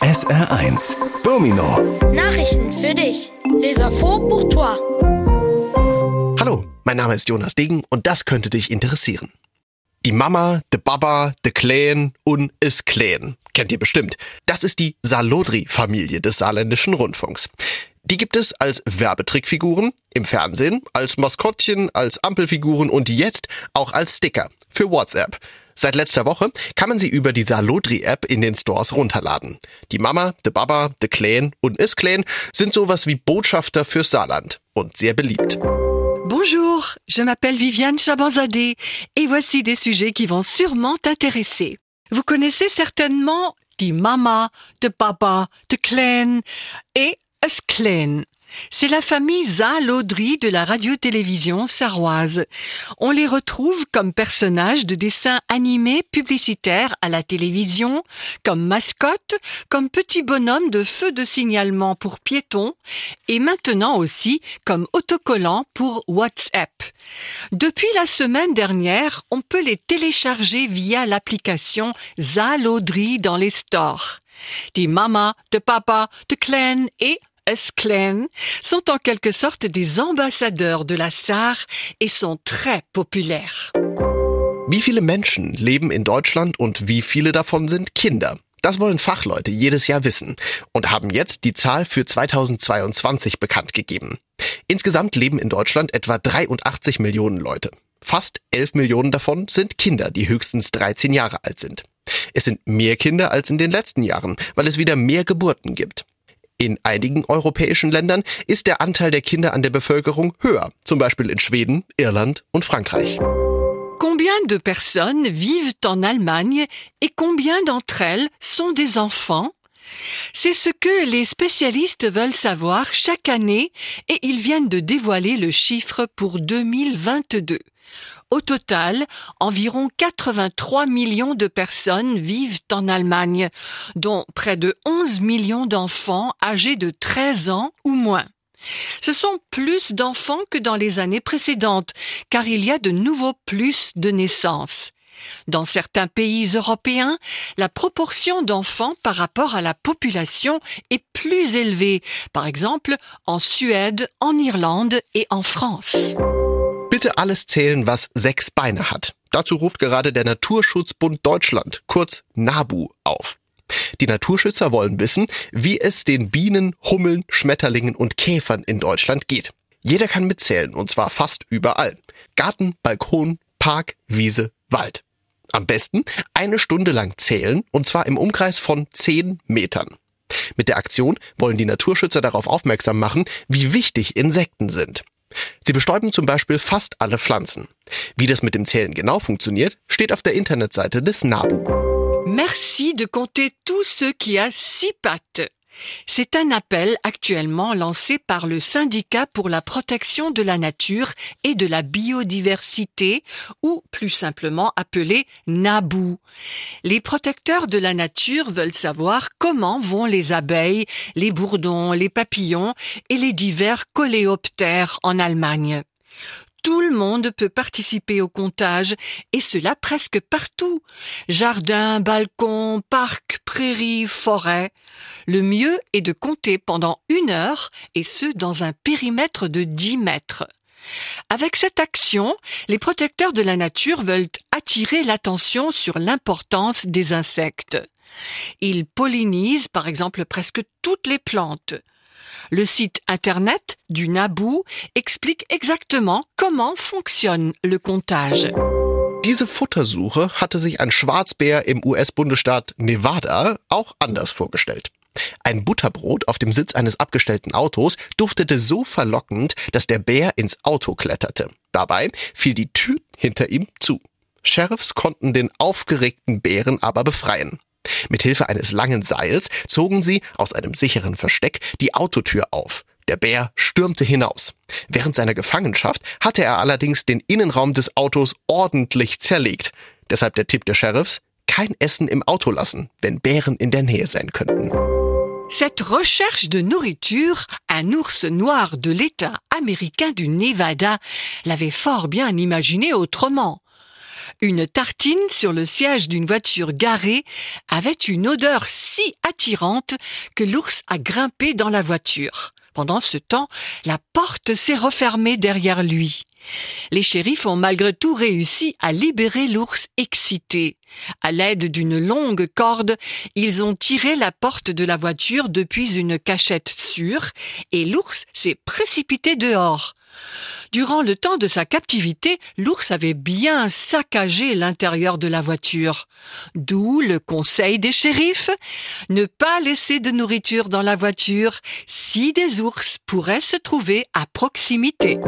SR1 Domino Nachrichten für dich. Les infos pour toi. Hallo, mein Name ist Jonas Degen und das könnte dich interessieren. Die Mama, de Baba, de Kläen und is Kläen. Kennt ihr bestimmt. Das ist die Salodri-Familie des saarländischen Rundfunks. Die gibt es als Werbetrickfiguren im Fernsehen, als Maskottchen, als Ampelfiguren und jetzt auch als Sticker für WhatsApp. Seit letzter Woche kann man sie über die Salodri-App in den Stores runterladen. Die Mama, de Baba, de Kläen und is Kläen sind sowas wie Botschafter fürs Saarland und sehr beliebt. Bonjour, je m'appelle Viviane Chabanzadeh et voici des sujets qui vont sûrement t'intéresser. Vous connaissez certainement die Mama, de Papa, de Klein et Eusklen. C'est la famille Zahl-Audry de la radio-télévision sarroise. On les retrouve comme personnages de dessins animés publicitaires à la télévision, comme mascottes, comme petits bonhommes de feu de signalement pour piétons et maintenant aussi comme autocollants pour WhatsApp. Depuis la semaine dernière, on peut les télécharger via l'application Zahl-Audry dans les stores. Die Mama, de Papa, de Clan et Eusklen sont en quelque sorte des ambassadeurs de la Sarre et sont très populaires. Wie viele Menschen leben in Deutschland und wie viele davon sind Kinder? Das wollen Fachleute jedes Jahr wissen und haben jetzt die Zahl für 2022 bekannt gegeben. Insgesamt leben in Deutschland etwa 83 Millionen Leute. Fast 11 Millionen davon sind Kinder, die höchstens 13 Jahre alt sind. Es sind mehr Kinder als in den letzten Jahren, weil es wieder mehr Geburten gibt. In einigen europäischen Ländern ist der Anteil der Kinder an der Bevölkerung höher, zum Beispiel in Schweden, Irland und Frankreich. Combien de personnes vivent en Allemagne et combien d'entre elles sont des enfants? C'est ce que les spécialistes veulent savoir chaque année et ils viennent de dévoiler le chiffre pour 2022. Au total, environ 83 millions de personnes vivent en Allemagne, dont près de 11 millions d'enfants âgés de 13 ans ou moins. Ce sont plus d'enfants que dans les années précédentes, car il y a de nouveaux plus de naissances. Dans certains pays européens, la proportion d'enfants par rapport à la population est plus élevée, par exemple en Suède, en Irlande et en France. Bitte alles zählen, was sechs Beine hat. Dazu ruft gerade der Naturschutzbund Deutschland, kurz NABU, auf. Die Naturschützer wollen wissen, wie es den Bienen, Hummeln, Schmetterlingen und Käfern in Deutschland geht. Jeder kann mitzählen, und zwar fast überall. Garten, Balkon, Park, Wiese, Wald. Am besten eine Stunde lang zählen, und zwar im Umkreis von zehn Metern. Mit der Aktion wollen die Naturschützer darauf aufmerksam machen, wie wichtig Insekten sind. Sie bestäuben zum Beispiel fast alle Pflanzen. Wie das mit dem Zählen genau funktioniert, steht auf der Internetseite des NABU. Merci de compter tout ce qui a six pattes. C'est un appel actuellement lancé par le syndicat pour la protection de la nature et de la biodiversité, ou plus simplement appelé NABU. Les protecteurs de la nature veulent savoir comment vont les abeilles, les bourdons, les papillons et les divers coléoptères en Allemagne. Tout le monde peut participer au comptage, et cela presque partout. Jardin, balcon, parc, prairie, forêt. Le mieux est de compter pendant une heure, et ce dans un périmètre de 10 mètres. Avec cette action, les protecteurs de la nature veulent attirer l'attention sur l'importance des insectes. Ils pollinisent par exemple presque toutes les plantes. Le site internet du NABU explique exactement comment fonctionne le comptage. Diese Futtersuche hatte sich ein Schwarzbär im US-Bundesstaat Nevada auch anders vorgestellt. Ein Butterbrot auf dem Sitz eines abgestellten Autos duftete so verlockend, dass der Bär ins Auto kletterte. Dabei fiel die Tür hinter ihm zu. Sheriffs konnten den aufgeregten Bären aber befreien. Mithilfe eines langen Seils zogen sie aus einem sicheren Versteck die Autotür auf. Der Bär stürmte hinaus. Während seiner Gefangenschaft hatte er allerdings den Innenraum des Autos ordentlich zerlegt. Deshalb der Tipp der Sheriffs, kein Essen im Auto lassen, wenn Bären in der Nähe sein könnten. Cette recherche de nourriture, un ours noir de l'État américain du Nevada l'avait fort bien imaginé autrement. Une tartine sur le siège d'une voiture garée avait une odeur si attirante que l'ours a grimpé dans la voiture. Pendant ce temps, la porte s'est refermée derrière lui. Les shérifs ont malgré tout réussi à libérer l'ours excité. À l'aide d'une longue corde, ils ont tiré la porte de la voiture depuis une cachette sûre et l'ours s'est précipité dehors. Durant le temps de sa captivité, l'ours avait bien saccagé l'intérieur de la voiture. D'où le conseil des shérifs ne pas laisser de nourriture dans la voiture si des ours pourraient se trouver à proximité.